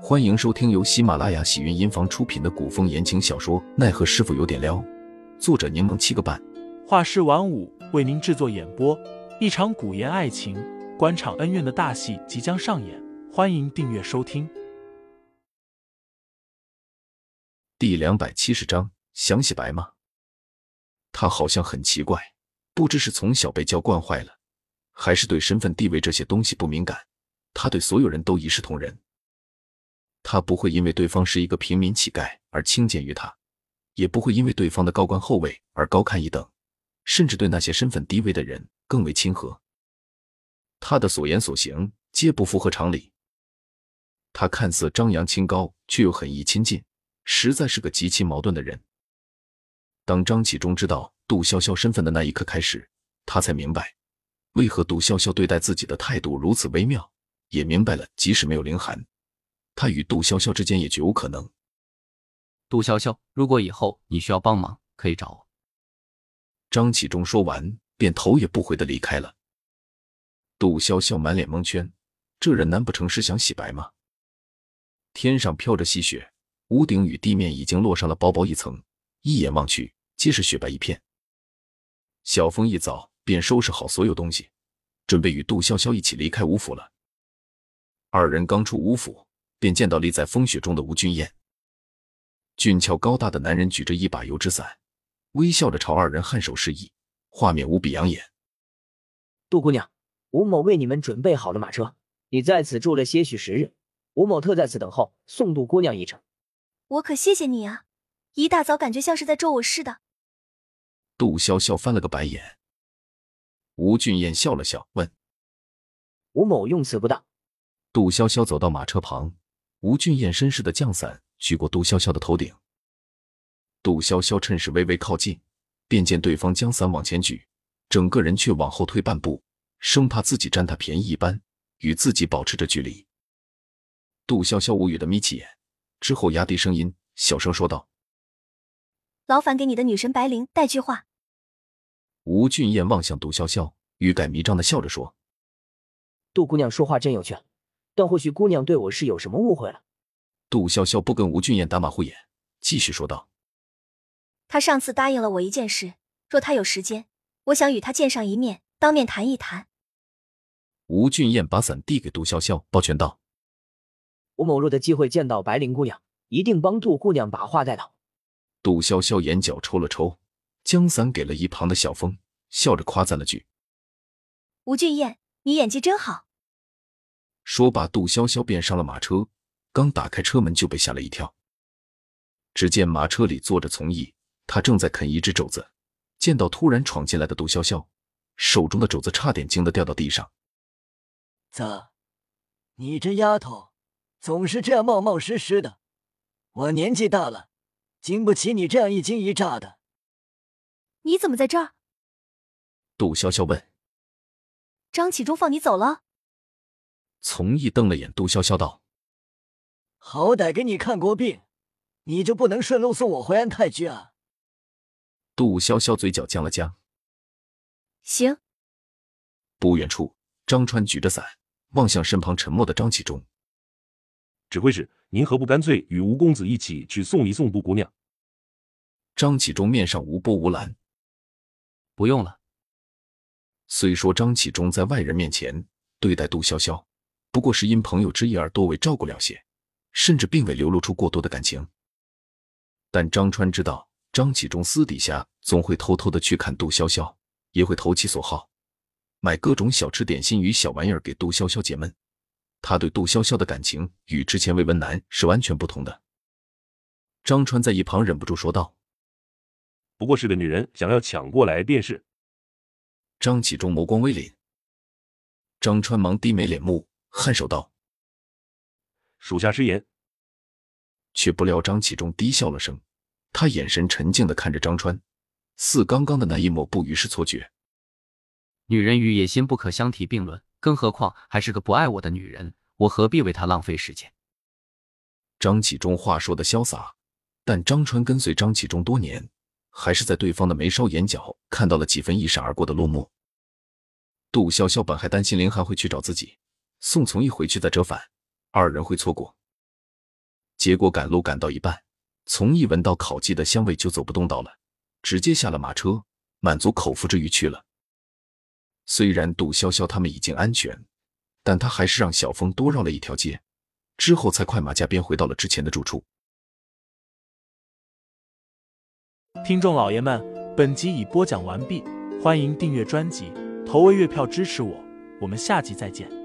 欢迎收听由喜马拉雅喜云音房出品的古风言情小说《奈何师傅有点撩》，作者柠檬七个半，画师晚舞为您制作演播。一场古言爱情、官场恩怨的大戏即将上演，欢迎订阅收听。第两百七十章，想洗白吗？他好像很奇怪，不知是从小被教惯坏了，还是对身份地位这些东西不敏感。他对所有人都一视同仁。他不会因为对方是一个平民乞丐而轻贱于他，也不会因为对方的高官厚位而高看一等，甚至对那些身份低微的人更为亲和。他的所言所行皆不符合常理。他看似张扬清高，却又很易亲近，实在是个极其矛盾的人。当张启忠知道杜潇潇身份的那一刻开始，他才明白为何杜潇潇对待自己的态度如此微妙，也明白了即使没有凌寒。他与杜潇潇之间也绝无可能。杜潇潇，如果以后你需要帮忙，可以找我。张启忠说完，便头也不回的离开了。杜潇潇满脸蒙圈，这人难不成是想洗白吗？天上飘着细雪，屋顶与地面已经落上了薄薄一层，一眼望去，皆是雪白一片。小峰一早便收拾好所有东西，准备与杜潇潇一起离开吴府了。二人刚出吴府。便见到立在风雪中的吴俊彦，俊俏高大的男人举着一把油纸伞，微笑着朝二人颔首示意，画面无比养眼。杜姑娘，吴某为你们准备好了马车，你在此住了些许时日，吴某特在此等候，送杜姑娘一程。我可谢谢你啊！一大早感觉像是在咒我似的。杜潇潇翻了个白眼，吴俊彦笑了笑，问：“吴某用词不当。”杜潇潇走到马车旁。吴俊彦绅士的降伞举过杜潇潇的头顶，杜潇潇趁势微微靠近，便见对方将伞往前举，整个人却往后退半步，生怕自己占他便宜一般，与自己保持着距离。杜潇潇无语的眯起眼，之后压低声音，小声说道：“劳烦给你的女神白灵带句话。”吴俊彦望向杜潇潇，欲盖弥彰的笑着说：“杜姑娘说话真有趣。”但或许姑娘对我是有什么误会了。杜潇潇不跟吴俊彦打马虎眼，继续说道：“他上次答应了我一件事，若他有时间，我想与他见上一面，当面谈一谈。”吴俊彦把伞递给杜潇潇，抱拳道：“我某若的机会见到白灵姑娘，一定帮杜姑娘把话带到。”杜潇潇眼角抽了抽，将伞给了一旁的小峰，笑着夸赞了句：“吴俊彦，你演技真好。”说罢，杜潇潇便上了马车，刚打开车门就被吓了一跳。只见马车里坐着从义，他正在啃一只肘子。见到突然闯进来的杜潇潇，手中的肘子差点惊得掉到地上。咋，你这丫头总是这样冒冒失失的？我年纪大了，经不起你这样一惊一乍的。你怎么在这儿？杜潇潇问。张启忠放你走了？从义瞪了眼杜潇潇，道：“好歹给你看过病，你就不能顺路送我回安泰居啊？”杜潇潇嘴角僵了僵。行。不远处，张川举着伞，望向身旁沉默的张启忠：“指挥使，您何不干脆与吴公子一起去送一送杜姑娘？”张启忠面上无波无澜：“不用了。”虽说张启忠在外人面前对待杜潇潇。不过是因朋友之意而多为照顾了些，甚至并未流露出过多的感情。但张川知道张启忠私底下总会偷偷的去看杜潇潇，也会投其所好，买各种小吃点心与小玩意儿给杜潇潇解闷。他对杜潇潇的感情与之前魏文南是完全不同的。张川在一旁忍不住说道：“不过是个女人想要抢过来便是。”张启忠眸光微凛，张川忙低眉敛目。颔首道：“属下失言。”却不料张启忠低笑了声，他眼神沉静的看着张川，似刚刚的那一抹不于是错觉。女人与野心不可相提并论，更何况还是个不爱我的女人，我何必为她浪费时间？张启忠话说的潇洒，但张川跟随张启忠多年，还是在对方的眉梢眼角看到了几分一闪而过的落寞。杜潇潇本还担心林寒会去找自己。宋从义回去再折返，二人会错过。结果赶路赶到一半，从一闻到烤鸡的香味就走不动道了，直接下了马车，满足口腹之欲去了。虽然杜潇潇他们已经安全，但他还是让小峰多绕了一条街，之后才快马加鞭回到了之前的住处。听众老爷们，本集已播讲完毕，欢迎订阅专辑，投喂月票支持我，我们下集再见。